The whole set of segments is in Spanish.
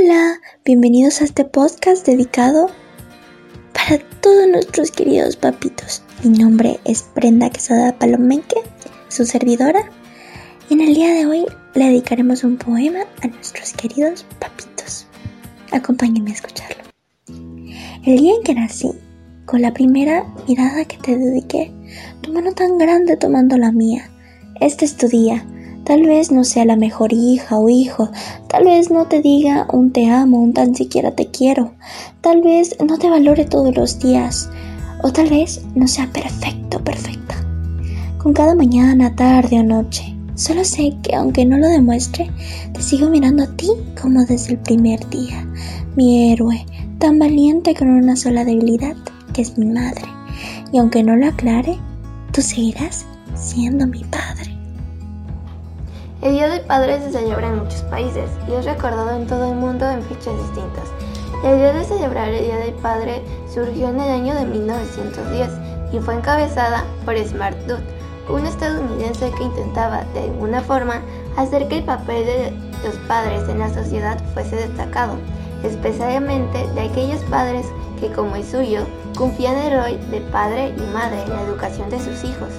Hola, bienvenidos a este podcast dedicado para todos nuestros queridos papitos. Mi nombre es Brenda Quesada Palomenque, su servidora, y en el día de hoy le dedicaremos un poema a nuestros queridos papitos. Acompáñenme a escucharlo. El día en que nací, con la primera mirada que te dediqué, tu mano tan grande tomando la mía, este es tu día Tal vez no sea la mejor hija o hijo, tal vez no te diga un te amo, un tan siquiera te quiero, tal vez no te valore todos los días, o tal vez no sea perfecto, perfecta. Con cada mañana, tarde o noche, solo sé que aunque no lo demuestre, te sigo mirando a ti como desde el primer día, mi héroe, tan valiente con una sola debilidad, que es mi madre. Y aunque no lo aclare, tú seguirás siendo mi padre. El Día del Padre se celebra en muchos países y es recordado en todo el mundo en fechas distintas. La idea de celebrar el Día del Padre surgió en el año de 1910 y fue encabezada por Smart Dude, un estadounidense que intentaba de alguna forma hacer que el papel de los padres en la sociedad fuese destacado, especialmente de aquellos padres que como el suyo cumplían el rol de padre y madre en la educación de sus hijos.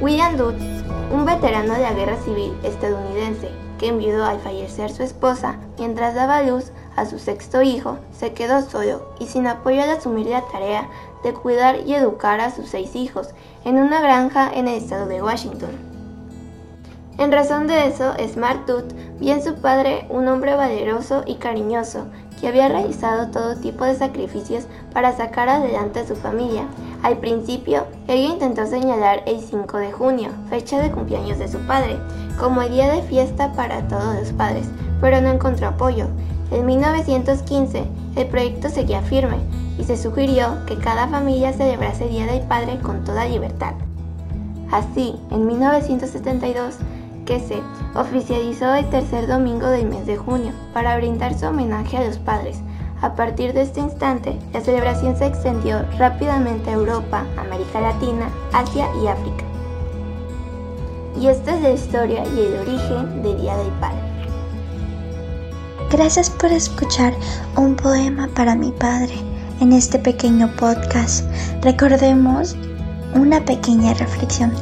William Dude un veterano de la guerra civil estadounidense que enviudó al fallecer su esposa mientras daba luz a su sexto hijo, se quedó solo y sin apoyo al asumir la tarea de cuidar y educar a sus seis hijos en una granja en el estado de Washington. En razón de eso, Smart Tooth vio en su padre un hombre valeroso y cariñoso que había realizado todo tipo de sacrificios para sacar adelante a su familia. Al principio, ella intentó señalar el 5 de junio, fecha de cumpleaños de su padre, como el día de fiesta para todos los padres, pero no encontró apoyo. En 1915, el proyecto seguía firme y se sugirió que cada familia celebrase el Día del Padre con toda libertad. Así, en 1972, que se oficializó el tercer domingo del mes de junio para brindar su homenaje a los padres. A partir de este instante, la celebración se extendió rápidamente a Europa, América Latina, Asia y África. Y esta es la historia y el origen del Día del Padre. Gracias por escuchar un poema para mi padre en este pequeño podcast. Recordemos una pequeña reflexión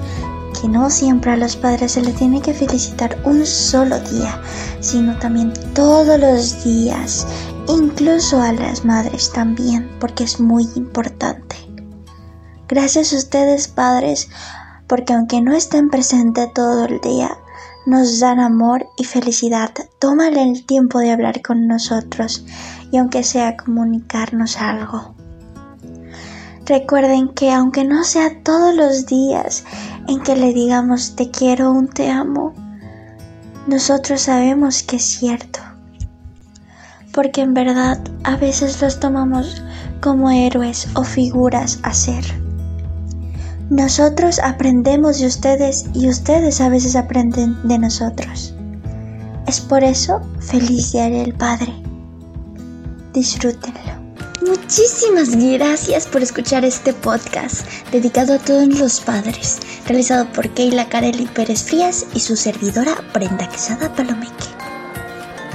que no siempre a los padres se les tiene que felicitar un solo día, sino también todos los días, incluso a las madres también, porque es muy importante. Gracias a ustedes padres, porque aunque no estén presentes todo el día, nos dan amor y felicidad. Tómale el tiempo de hablar con nosotros y aunque sea comunicarnos algo. Recuerden que aunque no sea todos los días en que le digamos te quiero un te amo, nosotros sabemos que es cierto. Porque en verdad a veces los tomamos como héroes o figuras a ser. Nosotros aprendemos de ustedes y ustedes a veces aprenden de nosotros. Es por eso feliz día del Padre. Disfrútenlo. Muchísimas gracias por escuchar este podcast dedicado a todos los padres, realizado por Keila Carelli Pérez Frías y su servidora Brenda Quesada Palomeque.